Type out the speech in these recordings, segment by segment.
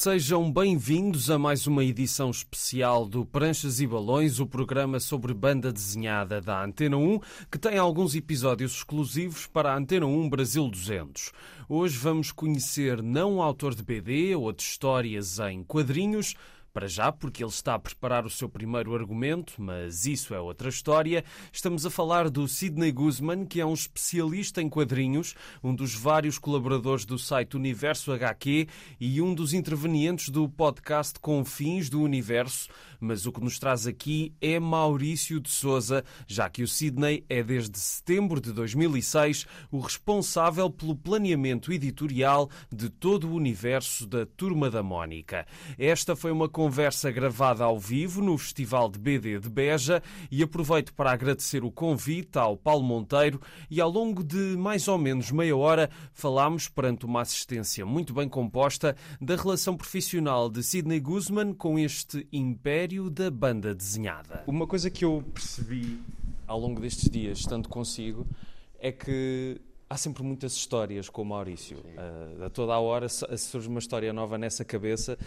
Sejam bem-vindos a mais uma edição especial do Pranchas e Balões, o programa sobre banda desenhada da Antena 1, que tem alguns episódios exclusivos para a Antena 1 Brasil 200. Hoje vamos conhecer não autor de BD ou de histórias em quadrinhos, para já, porque ele está a preparar o seu primeiro argumento, mas isso é outra história. Estamos a falar do Sidney Guzman, que é um especialista em quadrinhos, um dos vários colaboradores do site Universo HQ e um dos intervenientes do podcast Confins do Universo. Mas o que nos traz aqui é Maurício de Souza, já que o Sidney é desde setembro de 2006 o responsável pelo planeamento editorial de todo o universo da Turma da Mónica. Esta foi uma conversa gravada ao vivo no Festival de BD de Beja e aproveito para agradecer o convite ao Paulo Monteiro e ao longo de mais ou menos meia hora falámos, perante uma assistência muito bem composta, da relação profissional de Sidney Guzman com este império da banda desenhada. Uma coisa que eu percebi ao longo destes dias, estando consigo, é que há sempre muitas histórias com o Maurício. Uh, a toda a hora surge uma história nova nessa cabeça,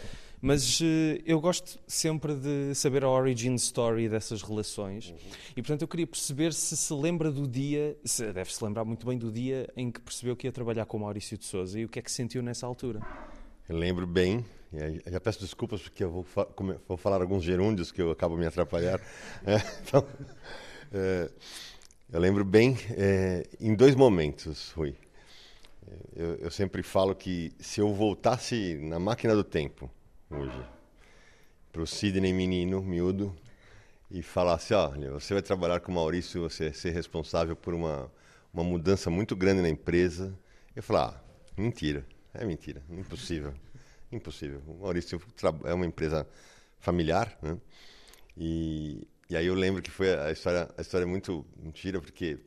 mas uh, eu gosto sempre de saber a origin story dessas relações. Uhum. E portanto eu queria perceber se se lembra do dia, se, deve se lembrar muito bem do dia em que percebeu que ia trabalhar com o Maurício de Souza e o que é que sentiu nessa altura. Eu lembro bem, já peço desculpas porque eu vou, fa vou falar alguns gerúndios que eu acabo me atrapalhar. é, então, é, eu lembro bem é, em dois momentos, Rui. Eu, eu, sempre falo que se eu voltasse na máquina do tempo, hoje, para o Sidney menino, miúdo, e falasse, olha, você vai trabalhar com o Maurício, você vai ser responsável por uma, uma mudança muito grande na empresa, eu falar, ah, mentira, é mentira, impossível, impossível. O Maurício é uma empresa familiar, né? E e aí eu lembro que foi a história, a história é muito mentira, porque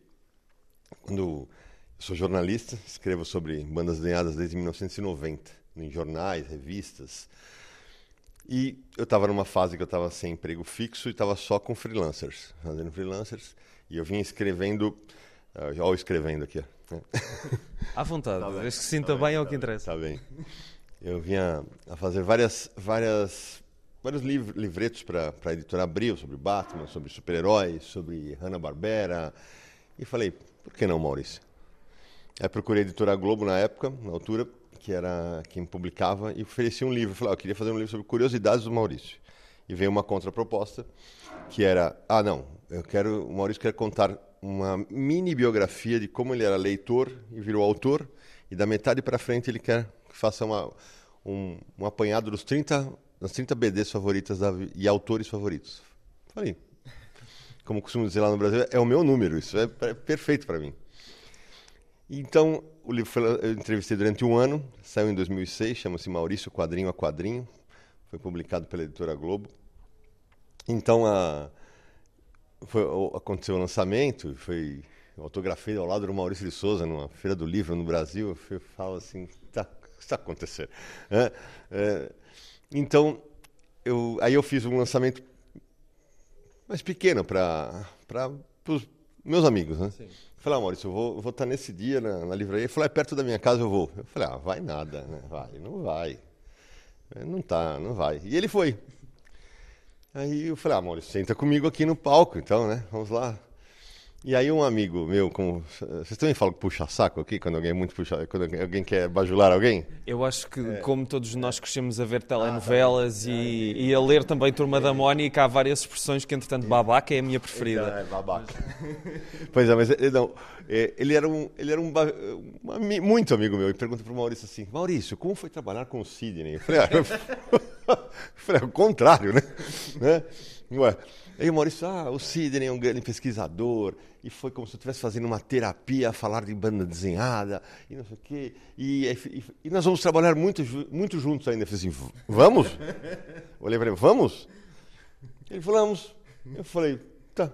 quando eu sou jornalista, escrevo sobre bandas desenhadas desde 1990, em jornais, revistas. E eu estava numa fase que eu estava sem emprego fixo e estava só com freelancers, fazendo freelancers. E eu vinha escrevendo, uh, ó, escrevendo aqui. Ó. À vontade, tá que se sinta tá bem, é o que interessa. Tá bem. Eu vinha a fazer várias, várias vários liv livretos para a editora Abril, sobre Batman, sobre super-heróis, sobre Hanna-Barbera. E falei, por que não, Maurício? Aí procurei a editora Globo na época, na altura, que era quem publicava, e ofereci um livro. Falei, ah, eu queria fazer um livro sobre curiosidades do Maurício. E veio uma contraproposta, que era, ah, não, eu quero, o Maurício quer contar uma mini biografia de como ele era leitor e virou autor, e da metade para frente ele quer que faça uma, um, um apanhado dos 30 nas 30 BDs favoritas da, e autores favoritos. Falei, como costumo dizer lá no Brasil, é o meu número, isso é, é perfeito para mim. Então, o livro foi, eu entrevistei durante um ano, saiu em 2006, chama-se Maurício Quadrinho a Quadrinho, foi publicado pela editora Globo. Então, a, foi, aconteceu o lançamento, foi eu autografei ao lado do Maurício de Souza numa feira do livro no Brasil. Eu falo assim, tá, está acontecendo? É, é, então, eu, aí eu fiz um lançamento mais pequeno para os meus amigos, né? Sim. Falei, ah, Maurício, eu vou, vou estar nesse dia na, na livraria. Ele falou, é perto da minha casa, eu vou. Eu falei, ah, vai nada, né? Vai, não vai. Não tá, não vai. E ele foi. Aí eu falei, ah, Maurício, senta comigo aqui no palco, então, né? Vamos lá. E aí um amigo meu, como vocês também falam puxa saco aqui quando alguém é muito puxa, quando alguém quer bajular alguém? Eu acho que é. como todos nós crescemos a ver telenovelas ah, tá. e, e, a ler também Turma é. da Mónica, há várias expressões que entretanto babaca é a minha preferida. É babaca. pois é, mas eh, não, eh, ele era um, ele era um, um muito amigo meu e pergunta para o Maurício assim, Maurício, como foi trabalhar com o Sidney? Eu falei, ah, eu falei, ao contrário, né? né? Ué. Aí o Maurício, ah, o Sidney é um grande pesquisador, e foi como se eu estivesse fazendo uma terapia falar de banda desenhada, e não sei o quê, e, e, e nós vamos trabalhar muito, muito juntos ainda. Eu falei assim, vamos? Olhei para ele, vamos? Ele falou, vamos. Eu falei, tá.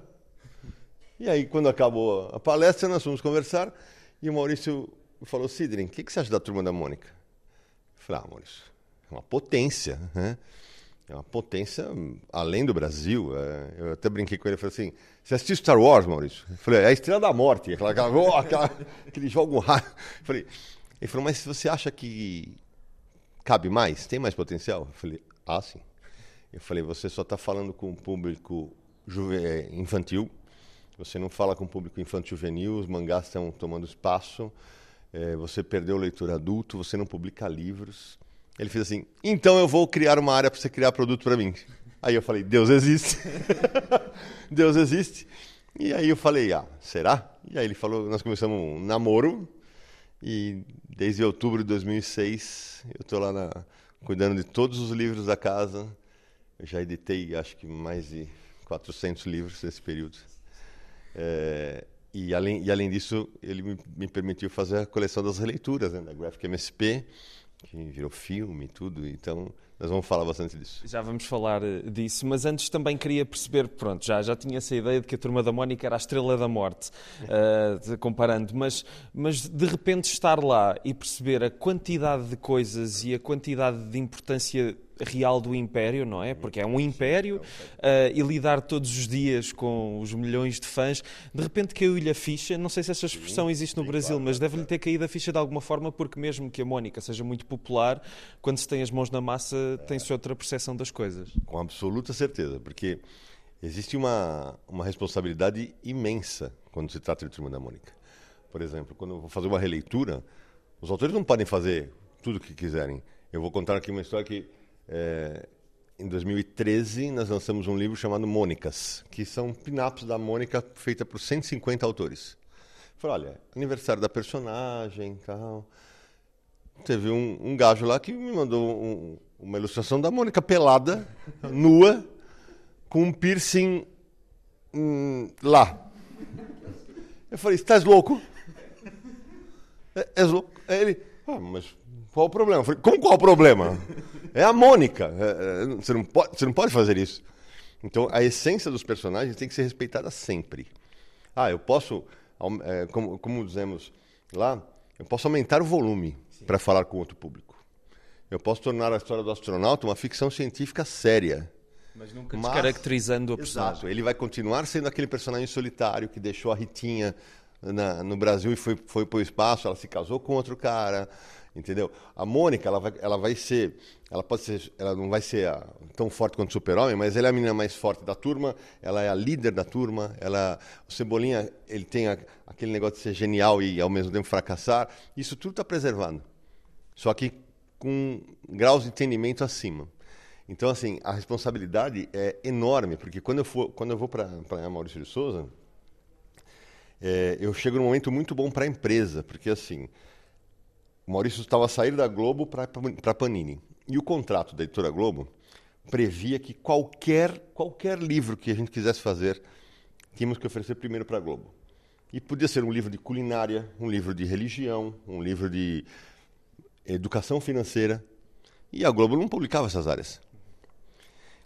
E aí, quando acabou a palestra, nós fomos conversar, e o Maurício falou, Sidney, o que, que você acha da Turma da Mônica? Eu falei, ah, Maurício, é uma potência, né? É uma potência além do Brasil. É, eu até brinquei com ele falei assim: Você assistiu Star Wars, Maurício? Eu falei: É a Estrela da Morte, aquela, aquela, oh, aquela, aquele jogo raio. Falei, ele falou: Mas você acha que cabe mais? Tem mais potencial? Eu falei, ah, sim. Eu falei, você só está falando com o público é, infantil, você não fala com o público infantil juvenil, os mangás estão tomando espaço, é, você perdeu leitura adulto, você não publica livros. Ele fez assim, então eu vou criar uma área para você criar produto para mim. Aí eu falei, Deus existe. Deus existe. E aí eu falei, ah, será? E aí ele falou, nós começamos um namoro e desde outubro de 2006 eu estou lá na, cuidando de todos os livros da casa. Eu já editei acho que mais de 400 livros nesse período. É, e, além, e além disso, ele me, me, permitiu fazer a coleção das releituras né, da Graphic MSP, que virou filme e tudo. Então, nós vamos falar bastante disso. Já vamos falar eh, disso, mas antes também queria perceber, pronto, já, já tinha essa ideia de que a Turma da Mónica era a estrela da morte, uh, comparando, mas, mas de repente estar lá e perceber a quantidade de coisas e a quantidade de importância real do império, não é? Porque é um império uh, e lidar todos os dias com os milhões de fãs. De repente caiu-lhe a ficha, não sei se essa expressão existe no Brasil, mas deve-lhe ter caído a ficha de alguma forma, porque mesmo que a Mónica seja muito popular, quando se tem as mãos na massa, tem-se outra percepção das coisas. Com absoluta certeza, porque existe uma, uma responsabilidade imensa quando se trata de Turma da Mônica. Por exemplo, quando eu vou fazer uma releitura, os autores não podem fazer tudo o que quiserem. Eu vou contar aqui uma história que é, em 2013, nós lançamos um livro chamado Mônicas, que são pin-ups da Mônica feita por 150 autores. Falei, olha, aniversário da personagem tal. Teve um, um gajo lá que me mandou um, uma ilustração da Mônica pelada, nua, com um piercing hum, lá. Eu falei, estás louco? É, és louco? Aí ele, ah, mas qual o problema? Eu falei, como qual o problema? É a Mônica. É, é, você, não pode, você não pode fazer isso. Então, a essência dos personagens tem que ser respeitada sempre. Ah, eu posso, é, como, como dizemos lá, eu posso aumentar o volume para falar com outro público. Eu posso tornar a história do astronauta uma ficção científica séria. Mas nunca mas, descaracterizando o personagem. Exato, ele vai continuar sendo aquele personagem solitário que deixou a Ritinha na, no Brasil e foi, foi para o espaço, ela se casou com outro cara entendeu? A Mônica, ela vai, ela vai ser, ela pode ser, ela não vai ser a, tão forte quanto o Super-Homem, mas ela é a menina mais forte da turma, ela é a líder da turma, ela, o Cebolinha, ele tem a, aquele negócio de ser genial e ao mesmo tempo fracassar, isso tudo está preservado, só que com graus de entendimento acima. Então, assim, a responsabilidade é enorme, porque quando eu, for, quando eu vou para Maurício de Souza, é, eu chego num momento muito bom para a empresa, porque assim, o Maurício estava a sair da Globo para a Panini. E o contrato da editora Globo previa que qualquer, qualquer livro que a gente quisesse fazer, tínhamos que oferecer primeiro para a Globo. E podia ser um livro de culinária, um livro de religião, um livro de educação financeira. E a Globo não publicava essas áreas.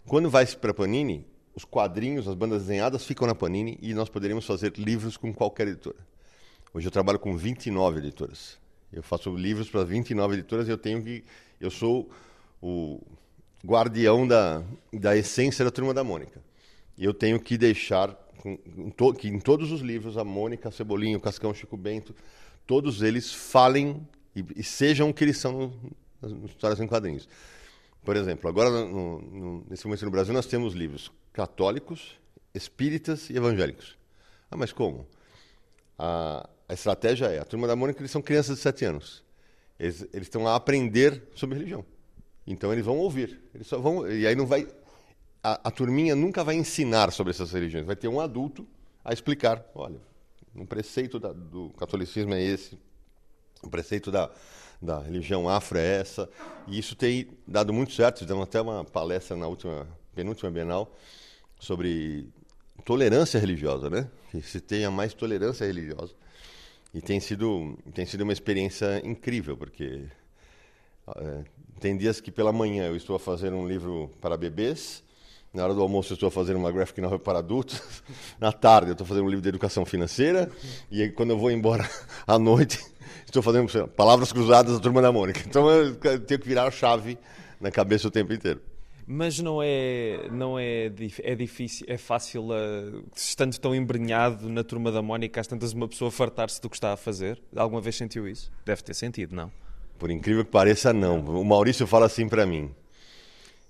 Quando vai para a Panini, os quadrinhos, as bandas desenhadas ficam na Panini e nós poderíamos fazer livros com qualquer editora. Hoje eu trabalho com 29 editoras. Eu faço livros para 29 editoras e eu tenho que. Eu sou o guardião da, da essência da turma da Mônica. E eu tenho que deixar com, que em todos os livros a Mônica, Cebolinha, o Cascão, o Chico Bento, todos eles falem e, e sejam o que eles são nas, histórias em quadrinhos. Por exemplo, agora no, no, nesse momento no Brasil nós temos livros católicos, espíritas e evangélicos. Ah, mas como? A, a estratégia é, a turma da Mônica, eles são crianças de 7 anos. Eles, eles estão a aprender sobre religião. Então eles vão ouvir. Eles só vão, e aí não vai a, a turminha nunca vai ensinar sobre essas religiões. Vai ter um adulto a explicar, olha, um preceito da, do catolicismo é esse, o preceito da, da religião afro é essa. E isso tem dado muito certo. Fizemos até uma palestra na última penúltima Bienal sobre tolerância religiosa, né? Que se tenha mais tolerância religiosa. E tem sido, tem sido uma experiência incrível, porque é, tem dias que pela manhã eu estou a fazer um livro para bebês, na hora do almoço eu estou a fazer uma graphic novel para adultos, na tarde eu estou fazendo um livro de educação financeira, e aí, quando eu vou embora à noite, estou fazendo lá, palavras cruzadas da Turma da Mônica. Então eu tenho que virar a chave na cabeça o tempo inteiro. Mas não é, não é, é difícil, é fácil, uh, estando tão embrenhado na turma da Mónica, às tantas uma pessoa fartar-se do que está a fazer? Alguma vez sentiu isso? Deve ter sentido, não? por incrível que pareça, não. O Maurício fala assim para mim: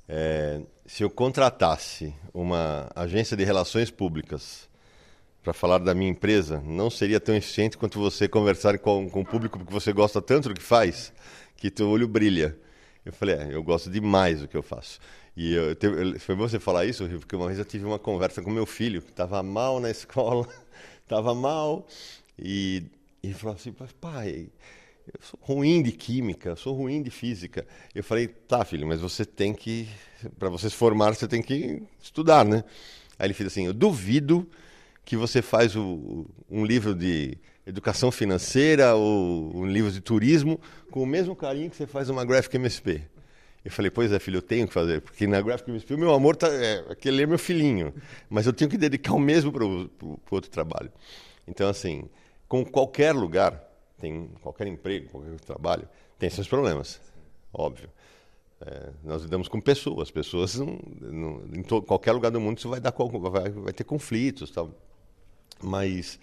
é, se eu contratasse uma agência de relações públicas para falar da minha empresa, não seria tão eficiente quanto você conversar com, com o público porque você gosta tanto do que faz que teu olho brilha. Eu falei, é, eu gosto demais do que eu faço. E eu, foi bom você falar isso, porque uma vez eu tive uma conversa com meu filho, que estava mal na escola, estava mal, e, e ele falou assim, pai, eu sou ruim de química, sou ruim de física. Eu falei, tá, filho, mas você tem que, para você se formar, você tem que estudar, né? Aí ele fez assim, eu duvido que você faz o, um livro de educação financeira ou um livro de turismo com o mesmo carinho que você faz uma Graphic MSP. Eu falei, pois é, filho, eu tenho que fazer, porque na Graphic MSP o meu amor tá, é, aquele é meu filhinho, mas eu tenho que dedicar o mesmo para o outro trabalho. Então, assim, com qualquer lugar, tem qualquer emprego, qualquer trabalho, tem seus problemas, óbvio. É, nós lidamos com pessoas, pessoas não, não, em qualquer lugar do mundo isso vai dar vai, vai ter conflitos, tal. Mas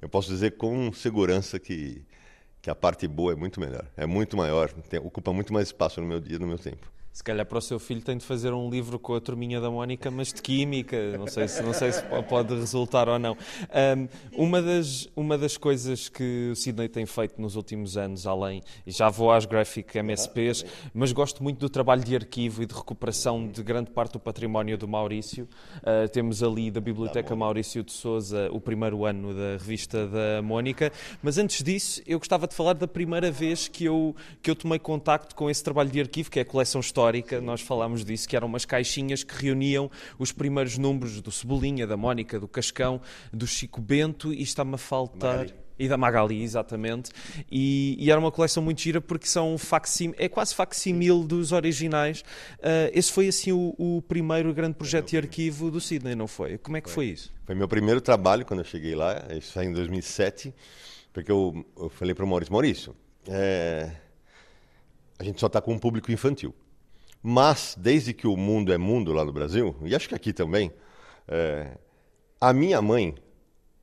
eu posso dizer com segurança que que a parte boa é muito melhor, é muito maior, tem, ocupa muito mais espaço no meu dia, no meu tempo. Se calhar para o seu filho tem de fazer um livro com a turminha da Mónica, mas de química. Não sei se, não sei se pode resultar ou não. Um, uma, das, uma das coisas que o Sidney tem feito nos últimos anos, além, e já vou às Graphic MSPs, mas gosto muito do trabalho de arquivo e de recuperação de grande parte do património do Maurício. Uh, temos ali da Biblioteca Maurício de Souza o primeiro ano da revista da Mónica. Mas antes disso, eu gostava de falar da primeira vez que eu, que eu tomei contacto com esse trabalho de arquivo, que é a coleção histórica histórica, nós falámos disso, que eram umas caixinhas que reuniam os primeiros números do Cebolinha, da Mónica, do Cascão, do Chico Bento, e está-me a faltar. Magali. E da Magali, exatamente. E, e, era uma coleção muito gira porque são facsim, é quase facsimil dos originais. Uh, esse foi assim o, o, primeiro grande projeto de arquivo do Sidney, não foi? Como é que foi, foi isso? Foi meu primeiro trabalho quando eu cheguei lá, isso foi em 2007, porque eu, eu falei para o Maurício, Maurício, é, a gente só está com um público infantil. Mas, desde que o mundo é mundo lá no Brasil, e acho que aqui também, é, a minha mãe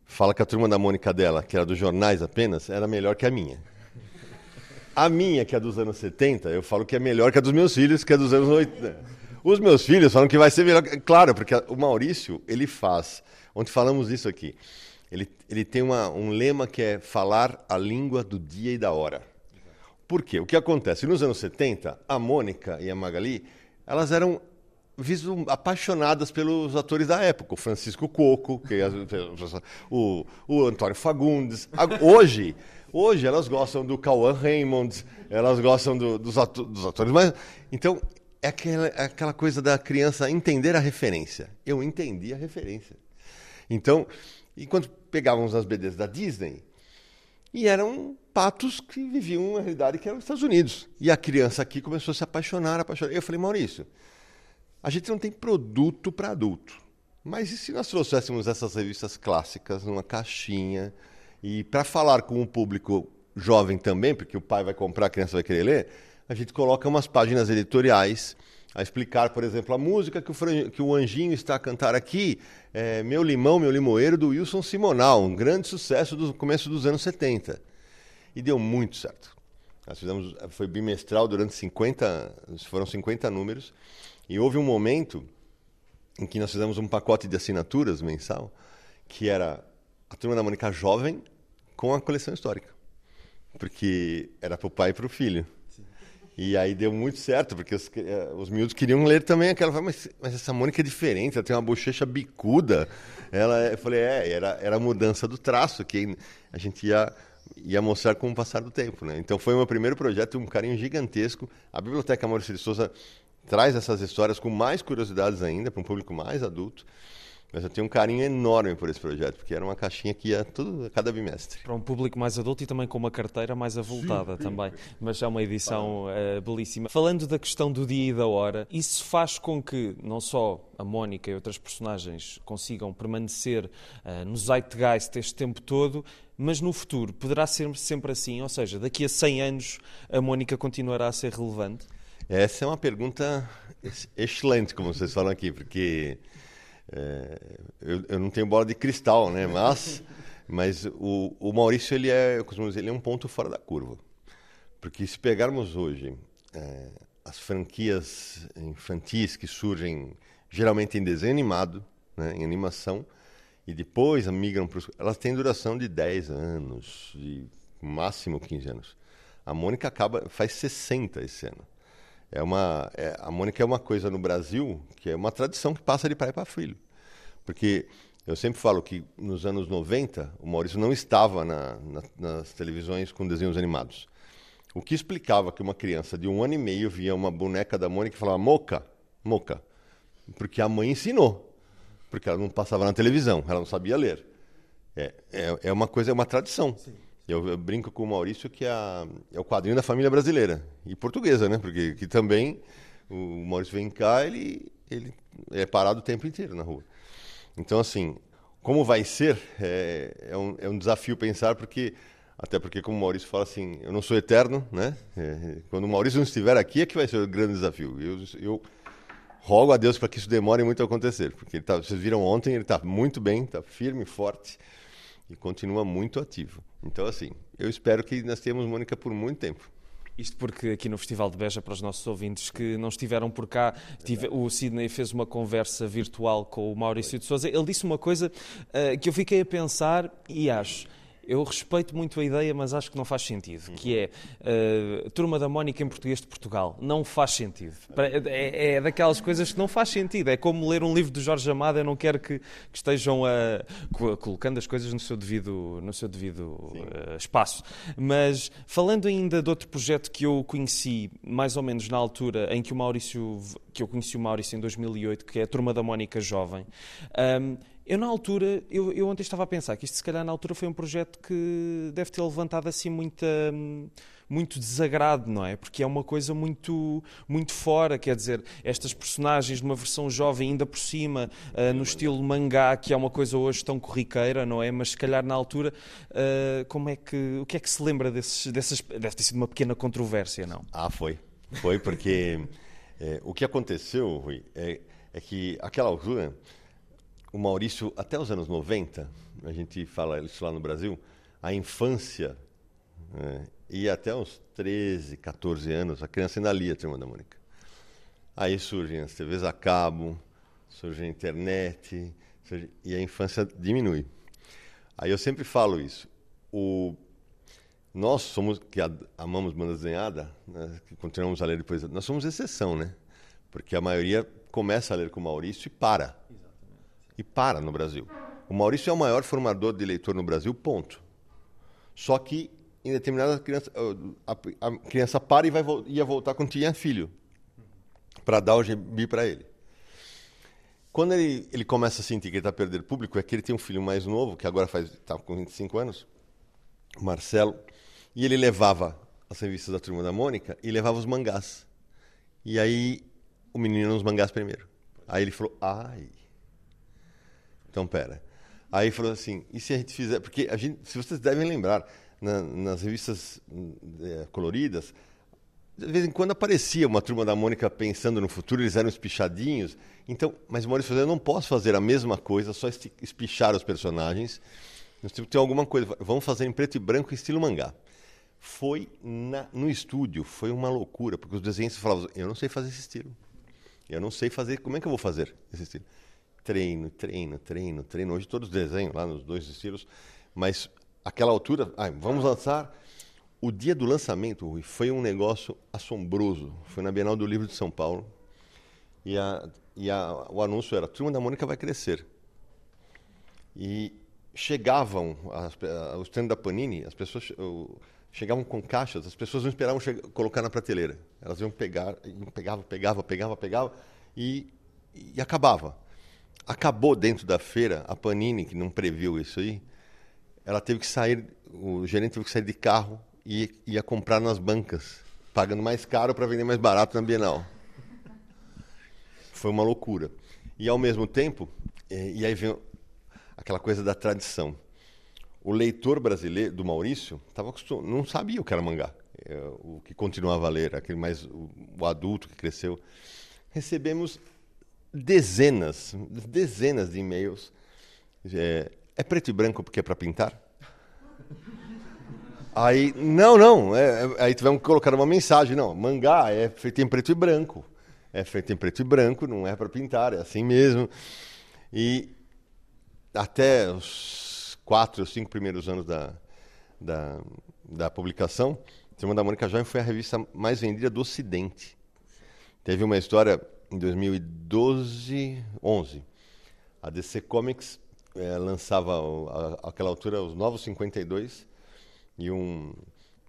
fala que a turma da Mônica dela, que era dos jornais apenas, era melhor que a minha. A minha, que é dos anos 70, eu falo que é melhor que a dos meus filhos, que é dos anos 80. Os meus filhos falam que vai ser melhor. Claro, porque o Maurício, ele faz. Ontem falamos isso aqui. Ele, ele tem uma, um lema que é falar a língua do dia e da hora. Por quê? O que acontece? Nos anos 70, a Mônica e a Magali, elas eram apaixonadas pelos atores da época, o Francisco Coco, que é, o, o Antônio Fagundes. Hoje, hoje elas gostam do Cauã Raymond, elas gostam do, dos, ato, dos, atores, mas então é aquela, é aquela coisa da criança entender a referência. Eu entendi a referência. Então, enquanto pegávamos as BDs da Disney, e eram patos que viviam uma realidade que era os Estados Unidos. E a criança aqui começou a se apaixonar, apaixonar. Eu falei, Maurício, a gente não tem produto para adulto. Mas e se nós trouxéssemos essas revistas clássicas numa caixinha e para falar com o público jovem também, porque o pai vai comprar, a criança vai querer ler, a gente coloca umas páginas editoriais a explicar, por exemplo, a música que o, que o Anjinho está a cantar aqui, é Meu Limão, Meu Limoeiro, do Wilson Simonal, um grande sucesso do começo dos anos 70. E deu muito certo. Nós fizemos, foi bimestral durante 50, foram 50 números, e houve um momento em que nós fizemos um pacote de assinaturas mensal, que era a Turma da Mônica Jovem com a coleção histórica. Porque era para o pai e para o filho. E aí deu muito certo, porque os, eh, os miúdos queriam ler também aquela. Mas, mas essa Mônica é diferente, ela tem uma bochecha bicuda. Ela, eu falei, é, era, era a mudança do traço, que a gente ia, ia mostrar com o passar do tempo. Né? Então foi o meu primeiro projeto, um carinho gigantesco. A Biblioteca Maurício de Souza traz essas histórias com mais curiosidades ainda, para um público mais adulto. Mas eu tenho um carinho enorme por esse projeto, porque era uma caixinha que ia tudo a cada bimestre. Para um público mais adulto e também com uma carteira mais avultada sim, também. Mas é uma edição uh, belíssima. Falando da questão do dia e da hora, isso faz com que não só a Mónica e outras personagens consigam permanecer uh, no zeitgeist este tempo todo, mas no futuro poderá ser sempre assim? Ou seja, daqui a 100 anos a Mónica continuará a ser relevante? Essa é uma pergunta excelente, como vocês falam aqui, porque é, eu, eu, não tenho bola de cristal, né? Mas, mas o, o Maurício ele é, eu costumo dizer, ele é um ponto fora da curva, Porque se pegarmos hoje é, as franquias infantis que surgem geralmente em desenho animado, né, em animação, e depois migram para os... Elas têm duração de 10 anos, de máximo 15 anos. A Mônica acaba faz 60 esse ano. É uma, é, a Mônica é uma coisa no Brasil que é uma tradição que passa de pai para filho. Porque eu sempre falo que nos anos 90 o Maurício não estava na, na, nas televisões com desenhos animados. O que explicava que uma criança de um ano e meio via uma boneca da Mônica e falava Moca, Moca. Porque a mãe ensinou. Porque ela não passava na televisão, ela não sabia ler. É, é, é uma coisa, é uma tradição. Eu, eu, brinco com o Maurício que é, a, é o quadrinho da família brasileira. E portuguesa, né? Porque que também o Maurício vem cá, ele, ele é parado o tempo inteiro na rua. Então, assim, como vai ser, é, é, um, é um desafio pensar, porque até porque, como o Maurício fala assim, eu não sou eterno, né? É, quando o Maurício não estiver aqui é que vai ser o grande desafio. Eu, eu rogo a Deus para que isso demore muito a acontecer, porque tá, vocês viram ontem, ele está muito bem, está firme, forte e continua muito ativo. Então, assim, eu espero que nós tenhamos Mônica por muito tempo. Isto porque aqui no Festival de Beja, para os nossos ouvintes que não estiveram por cá, tive, o Sidney fez uma conversa virtual com o Maurício de Souza. Ele disse uma coisa uh, que eu fiquei a pensar e acho eu respeito muito a ideia, mas acho que não faz sentido, que é uh, Turma da Mónica em português de Portugal. Não faz sentido. É, é, daquelas coisas que não faz sentido. É como ler um livro de Jorge Amado, eu não quero que, que estejam a, colocando as coisas no seu devido, no seu devido uh, espaço. Mas falando ainda de outro projeto que eu conheci mais ou menos na altura em que o Maurício, que eu conheci o Maurício em 2008, que é a Turma da Mónica Jovem, um, eu, na altura, eu, eu ontem estava a pensar que isto, se calhar, na altura foi um projeto que deve ter levantado assim muita, muito desagrado, não é? Porque é uma coisa muito, muito fora, quer dizer, estas personagens numa versão jovem, ainda por cima, uh, no estilo mangá, que é uma coisa hoje tão corriqueira, não é? Mas se calhar na altura, uh, como é que, o que é que se lembra desses, dessas. Deve ter sido uma pequena controvérsia, não? Ah, foi. Foi porque é, o que aconteceu, Rui, é, é que aquela altura o Maurício, até os anos 90, a gente fala isso lá no Brasil, a infância né, ia até uns 13, 14 anos, a criança ainda lia a Turma da Mônica. Aí surgem as TVs a cabo, surge a internet, surge, e a infância diminui. Aí eu sempre falo isso. O, nós somos, que amamos banda desenhada, né, que continuamos a ler depois, nós somos exceção, né? Porque a maioria começa a ler com o Maurício e para e para no Brasil. O Maurício é o maior formador de leitor no Brasil, ponto. Só que em determinada criança, a, a criança para e vai, ia voltar quando tinha filho, para dar o gibi para ele. Quando ele, ele começa a sentir que ele está perdendo público, é que ele tem um filho mais novo, que agora está com 25 anos, Marcelo, e ele levava as revistas da Turma da Mônica e levava os mangás. E aí o menino nos mangás primeiro. Aí ele falou, ai, então, pera. Aí falou assim, e se a gente fizer... Porque, a gente, se vocês devem lembrar, na, nas revistas é, coloridas, de vez em quando aparecia uma turma da Mônica pensando no futuro, eles eram espichadinhos. Então, mas Maurício eu não posso fazer a mesma coisa, só espichar os personagens. Nós temos que ter alguma coisa. Vamos fazer em preto e branco, estilo mangá. Foi na, no estúdio, foi uma loucura, porque os desenhos falavam, eu não sei fazer esse estilo. Eu não sei fazer, como é que eu vou fazer esse estilo? Treino, treino, treino, treino. Hoje todos desenham lá nos dois estilos, mas aquela altura, vamos lançar. O dia do lançamento Rui, foi um negócio assombroso. Foi na Bienal do Livro de São Paulo. E, a, e a, o anúncio era: Turma da Mônica vai crescer. E chegavam, os stands da Panini, as pessoas chegavam com caixas, as pessoas não esperavam colocar na prateleira. Elas iam pegar, pegava, pegava, pegava, pegava e, e acabava. Acabou dentro da feira, a Panini, que não previu isso aí, ela teve que sair, o gerente teve que sair de carro e ia comprar nas bancas, pagando mais caro para vender mais barato na Bienal. Foi uma loucura. E ao mesmo tempo, é, e aí vem aquela coisa da tradição. O leitor brasileiro do Maurício tava não sabia o que era mangá, é, o que continuava a ler, aquele mais o, o adulto que cresceu. Recebemos dezenas, dezenas de e-mails. É, é preto e branco porque é para pintar? Aí, não, não, é, é, aí tivemos que colocar uma mensagem. Não, mangá é feito em preto e branco. É feito em preto e branco, não é para pintar, é assim mesmo. E até os quatro ou cinco primeiros anos da, da, da publicação, Turma da Mônica Jovem foi a revista mais vendida do Ocidente. Teve uma história em 2012, 11. A DC Comics é, lançava a, aquela altura os Novos 52 e um,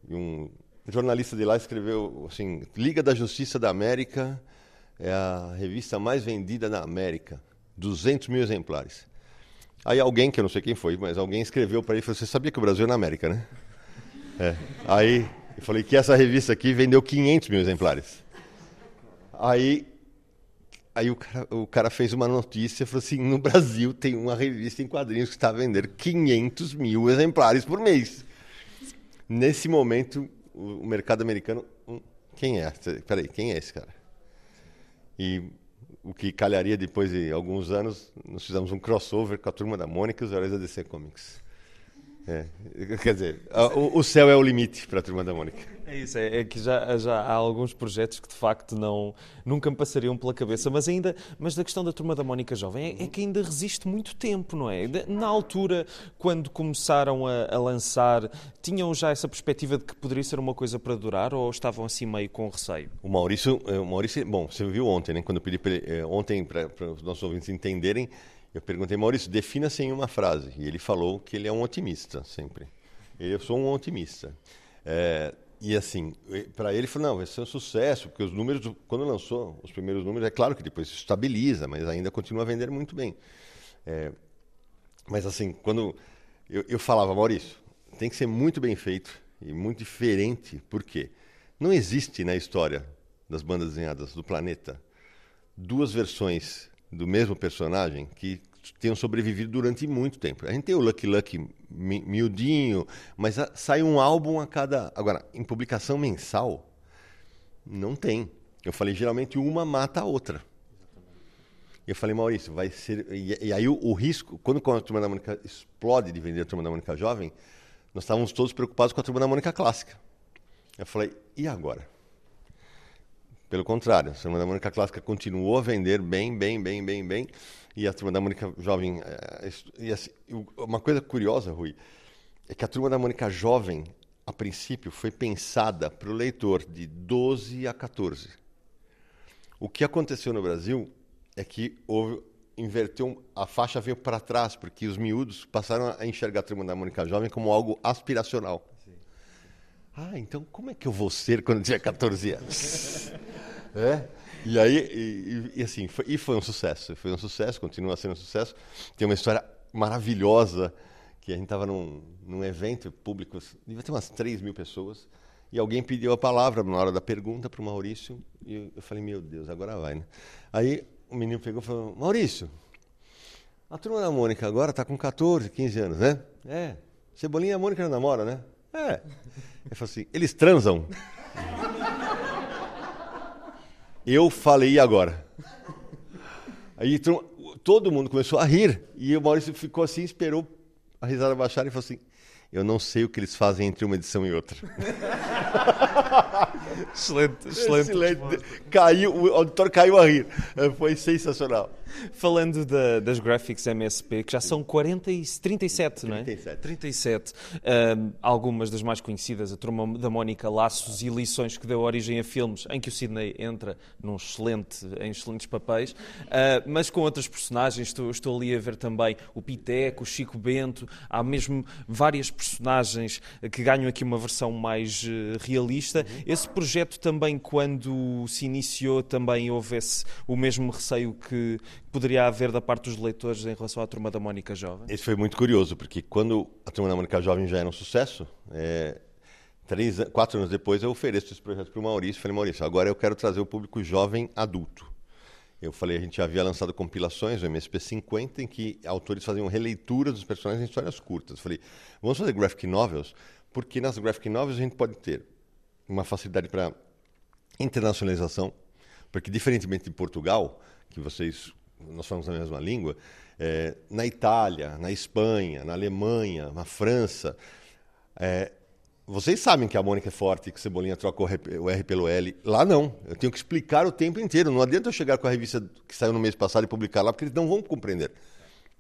e um jornalista de lá escreveu assim: Liga da Justiça da América é a revista mais vendida na América, 200 mil exemplares. Aí alguém, que eu não sei quem foi, mas alguém escreveu para ele e falou: Você sabia que o Brasil é na América, né? É. Aí eu falei que essa revista aqui vendeu 500 mil exemplares. Aí, aí o, cara, o cara fez uma notícia e falou assim: no Brasil tem uma revista em quadrinhos que está vendendo 500 mil exemplares por mês. Nesse momento, o, mercado americano. Hum, quem é? Peraí, quem é esse cara? E o que calharia depois de alguns anos, nós fizemos um crossover com a turma da Mônica e os heróis da DC Comics. É, quer dizer, o, o, céu é o limite para a turma da Mônica. É isso, é, é, que já, já há alguns projetos que de facto não, nunca me passariam pela cabeça, mas ainda, mas da questão da turma da Mónica Jovem é, é que ainda resiste muito tempo, não é? Na altura, quando começaram a, a, lançar, tinham já essa perspectiva de que poderia ser uma coisa para durar ou estavam assim meio com receio? O Maurício, eh, o Maurício bom, você viu ontem, né? Quando eu pedi para eh, ontem para os nossos ouvintes entenderem, eu perguntei, Maurício, defina-se em uma frase. E ele falou que ele é um otimista, sempre. Eu sou um otimista. É, e assim, para ele, falou, não, vai ser um sucesso, porque os números, quando lançou os primeiros números, é claro que depois se estabiliza, mas ainda continua a vender muito bem. É, mas assim, quando eu, eu falava, Maurício, tem que ser muito bem feito e muito diferente, por quê? Não existe na história das bandas desenhadas do planeta duas versões do mesmo personagem que tenham sobrevivido durante muito tempo. A gente tem o Lucky Lucky miudinho, mas a, sai um álbum a cada. Agora, em publicação mensal, não tem. Eu falei, geralmente uma mata a outra. Eu falei, Maurício, vai ser. E, e aí o, o, risco, quando a turma da Mônica explode de vender a turma da Mônica jovem, nós estávamos todos preocupados com a turma da Mônica clássica. Eu falei, e agora? Pelo contrário, a Turma da Mônica Clássica continuou a vender bem, bem, bem, bem, bem. E a Turma da Mônica Jovem. Eh, e assim, uma coisa curiosa, Rui, é que a Turma da Mônica Jovem, a princípio, foi pensada para o leitor de 12 a 14. O que aconteceu no Brasil é que houve, inverteu, a faixa veio para trás, porque os miúdos passaram a enxergar a Turma da Mônica Jovem como algo aspiracional. Ah, então como é que eu vou ser quando tiver 14 anos? é? E aí, e, e assim, foi, e foi um sucesso. Foi um sucesso, continua sendo um sucesso. Tem uma história maravilhosa que a gente estava num, num evento público, devia ter umas 3 mil pessoas, e alguém pediu a palavra na hora da pergunta para o Maurício, e eu falei, meu Deus, agora vai, né? Aí o menino pegou e falou, Maurício, a turma da Mônica agora está com 14, 15 anos, né? É. Cebolinha e a Mônica não namora, né? É. Ele falou assim: eles transam. Eu falei, e agora? Aí então, todo mundo começou a rir. E o Maurício ficou assim, esperou a risada baixar e falou assim: Eu não sei o que eles fazem entre uma edição e outra. excelente, excelente. excelente. Caiu, o auditório caiu a rir. Foi sensacional. Falando da, das graphics MSP, que já são 40 e 37, 37. não é? 37. Um, algumas das mais conhecidas, a turma da Mónica Laços e lições que deu origem a filmes em que o Sidney entra num excelente, em excelentes papéis, uh, mas com outras personagens. Estou, estou ali a ver também o Piteco, o Chico Bento, há mesmo várias personagens que ganham aqui uma versão mais uh, realista. Uhum. Esse projeto também, quando se iniciou, também houve esse, o mesmo receio que poderia haver da parte dos leitores em relação à Turma da Mónica Jovem? Isso foi muito curioso, porque quando a Turma da Mónica Jovem já era um sucesso, é, três, quatro anos depois eu ofereço esse projeto para o Maurício. Falei, Maurício, agora eu quero trazer o público jovem adulto. Eu falei, a gente já havia lançado compilações, o MSP 50, em que autores faziam releituras dos personagens em histórias curtas. Eu falei, vamos fazer graphic novels, porque nas graphic novels a gente pode ter uma facilidade para internacionalização, porque diferentemente de Portugal, que vocês nós falamos a mesma língua, é, na Itália, na Espanha, na Alemanha, na França, é, vocês sabem que a Mônica é forte, que Cebolinha troca o R pelo L. Lá não. Eu tenho que explicar o tempo inteiro. Não adianta eu chegar com a revista que saiu no mês passado e publicar lá, porque eles não vão compreender.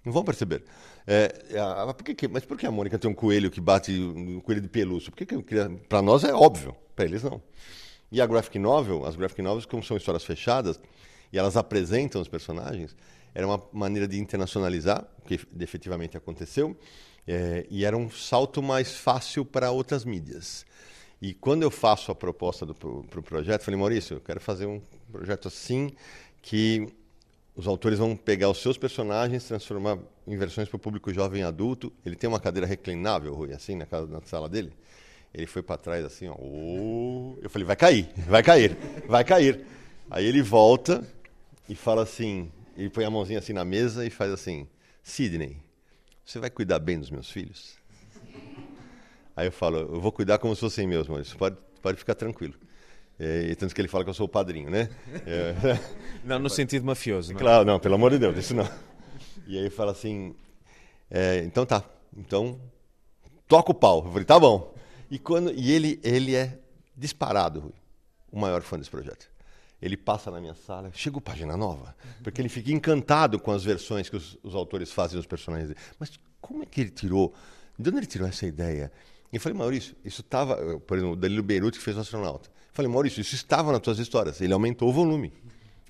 Não vão perceber. É, a, por que, mas por que a Mônica tem um coelho que bate um coelho de pelúcia? Para nós é óbvio, para eles não. E a graphic novel, as graphic novels, como são histórias fechadas e elas apresentam os personagens, era uma maneira de internacionalizar, o que efetivamente aconteceu. É, e era um salto mais fácil para outras mídias. E quando eu faço a proposta para o pro projeto, falei, Maurício, eu quero fazer um projeto assim que os autores vão pegar os seus personagens, transformar em versões para o público jovem e adulto. Ele tem uma cadeira reclinável, Rui, assim, na, casa, na sala dele. Ele foi para trás assim, ó. Oh. Eu falei, vai cair, vai cair, vai cair. Aí ele volta e fala assim, ele põe a mãozinha assim na mesa e faz assim, Sidney, você vai cuidar bem dos meus filhos? Aí eu falo, eu vou cuidar como se fossem meus, Maurício. Pode, pode ficar tranquilo. É, tanto que ele fala que eu sou o padrinho, né? É, não no sentido mafioso, não? Claro, não, pelo amor de Deus, isso não. E aí fala assim, é, então tá, então toca o pau. Eu falei, tá bom. E, quando, e ele, ele é disparado, Rui, o maior fã desse projeto ele passa na minha sala, chegou página nova, porque ele fica encantado com as versões que os, os autores fazem dos personagens dele. Mas como é que ele tirou? De onde ele tirou essa ideia? E eu falei, Maurício, isso estava, por exemplo, o Danilo Beirute que fez o astronauta. Eu falei, Maurício, isso estava nas tuas histórias. Ele aumentou o volume.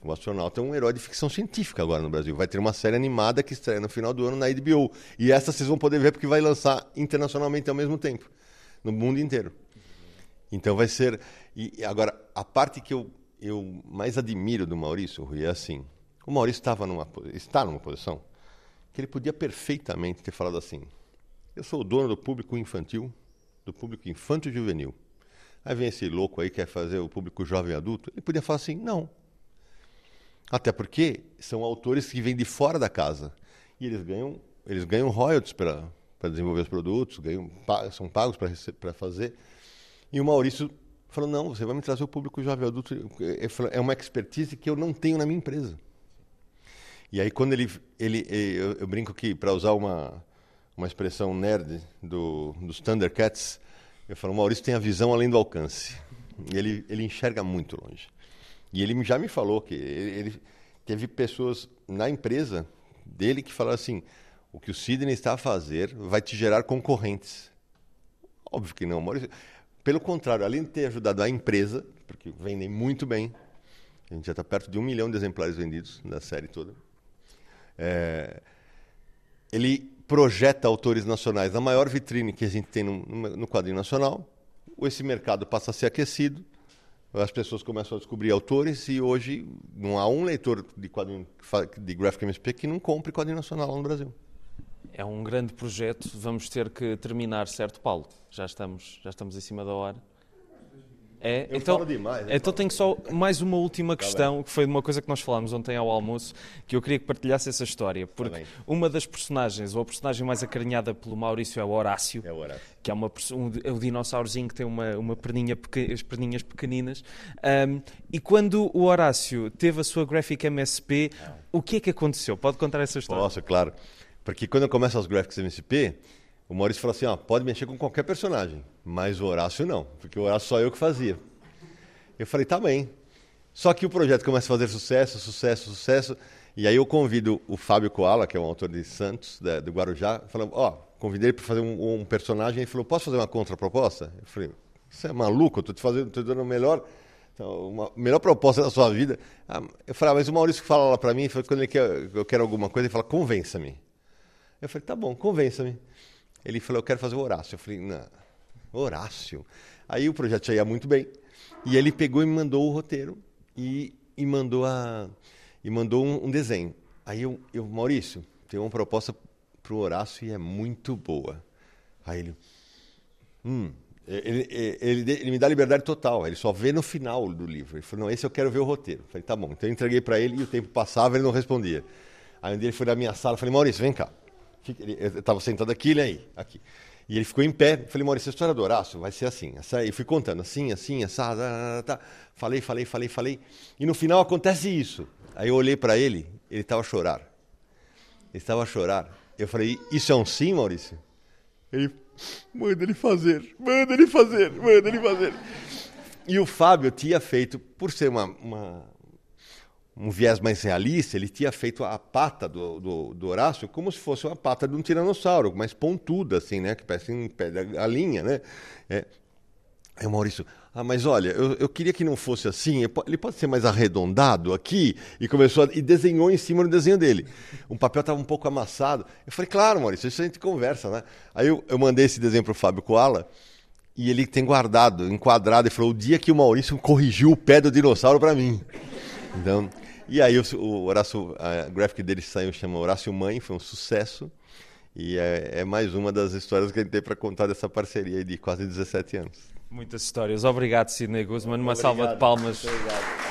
O astronauta é um herói de ficção científica agora no Brasil. Vai ter uma série animada que estreia no final do ano na HBO. E essa vocês vão poder ver porque vai lançar internacionalmente ao mesmo tempo, no mundo inteiro. Então vai ser. E agora, a parte que eu eu mais admiro do Maurício, Rui, é assim. O Maurício estava numa, está numa posição que ele podia perfeitamente ter falado assim: eu sou o dono do público infantil, do público infantil juvenil. Aí vem esse louco aí que quer fazer o público jovem adulto. Ele podia falar assim: não. Até porque são autores que vêm de fora da casa e eles ganham, eles ganham royalties para desenvolver os produtos, ganham, são pagos para fazer. E o Maurício falou: não, você vai me trazer o público jovem adulto. Falou, é uma expertise que eu não tenho na minha empresa. E aí, quando ele. ele eu, eu brinco que, para usar uma, uma expressão nerd do, dos Thundercats, eu falo: Maurício tem a visão além do alcance. Ele, ele enxerga muito longe. E ele já me falou que ele, ele teve pessoas na empresa dele que falaram assim: o que o Sidney está a fazer vai te gerar concorrentes. Óbvio que não, Maurício. Pelo contrário, além de ter ajudado a empresa, porque vendem muito bem, a gente já está perto de um milhão de exemplares vendidos da série toda. É, ele projeta autores nacionais na maior vitrine que a gente tem no, no quadrinho nacional. Esse mercado passa a ser aquecido, as pessoas começam a descobrir autores e hoje não há um leitor de quadrinho de Graphic MSP que não compre quadrinho nacional no Brasil. É um grande projeto, vamos ter que terminar, certo, Paulo? Já estamos, já estamos em cima da hora. É, eu então, demais, então tenho só mais uma última tá questão, tá que foi de uma coisa que nós falámos ontem ao almoço, que eu queria que partilhasse essa história, tá porque tá uma das personagens, ou a personagem mais acarinhada pelo Maurício é o Horácio, é o Horácio. que é, uma, um, é o dinossaurozinho que tem uma, uma perninha, as perninhas pequeninas, um, e quando o Horácio teve a sua Graphic MSP, o que é que aconteceu? Pode contar essa história? Posso, claro. Porque quando eu começo as graphics MSP, o Maurício falou assim, ó, pode mexer com qualquer personagem, mas o Horácio não, porque o Horácio só eu que fazia. Eu falei, tá bem. Só que o projeto começa a fazer sucesso, sucesso, sucesso, e aí eu convido o Fábio Koala, que é um autor de Santos, da, do Guarujá, falando, ó, convidei ele para fazer um, um, personagem, ele falou, posso fazer uma contraproposta? Eu falei, você é maluco, eu te fazendo, tô te dando a melhor então, uma melhor proposta da sua vida. Ah, eu falei, ah, mas o Maurício fala lá para mim, quando ele quer, eu quero alguma coisa, ele fala, convença-me. Eu falei, tá bom, convença-me. Ele falou, eu quero fazer o Horácio. Eu falei, não, Horácio? Aí o projeto já ia muito bem. E ele pegou e me mandou o roteiro e, e mandou, a, e mandou um, um desenho. Aí eu, eu, Maurício, tem uma proposta para o Horácio e é muito boa. Aí ele, hum, ele, ele, ele, me dá liberdade total, ele só vê no final do livro. Ele falou, não, esse eu quero ver o roteiro. Eu falei, tá bom. Então eu entreguei para ele e o tempo passava e ele não respondia. Aí um dia ele foi na minha sala, eu falei, Maurício, vem cá. Eu estava sentado aqui, ele aí, aqui. E ele ficou em pé. Falei, Maurício, a história do Horácio vai ser assim. E fui contando, assim, assim, assado. Tá, tá, tá. Falei, falei, falei, falei. E no final acontece isso. Aí eu olhei para ele, ele estava a chorar. Ele estava a chorar. Eu falei, isso é um sim, Maurício? Ele, manda ele fazer, manda ele fazer, manda ele fazer. E o Fábio tinha feito, por ser uma, uma um viés mais realista, ele tinha feito a pata do, do, do, Horácio como se fosse uma pata de um tiranossauro, mais pontuda, assim, né? Que parece um pé da galinha, né? É. Aí o Maurício, ah, mas olha, eu, eu, queria que não fosse assim, ele pode ser mais arredondado aqui, e começou a, e desenhou em cima do desenho dele. O papel estava um pouco amassado. Eu falei, claro, Maurício, isso a gente conversa, né? Aí eu, eu mandei esse desenho para o Fábio Koala, e ele tem guardado, enquadrado, e falou: o dia que o Maurício corrigiu o pé do dinossauro para mim. Então, e aí o, o Horácio, a graphic dele saiu, chama Horácio Mãe, foi um sucesso. E é, é mais uma das histórias que a gente tem para contar dessa parceria de quase 17 anos. Muitas histórias. Obrigado, Sidney Guzman. Uma Obrigado. salva de palmas. Obrigado.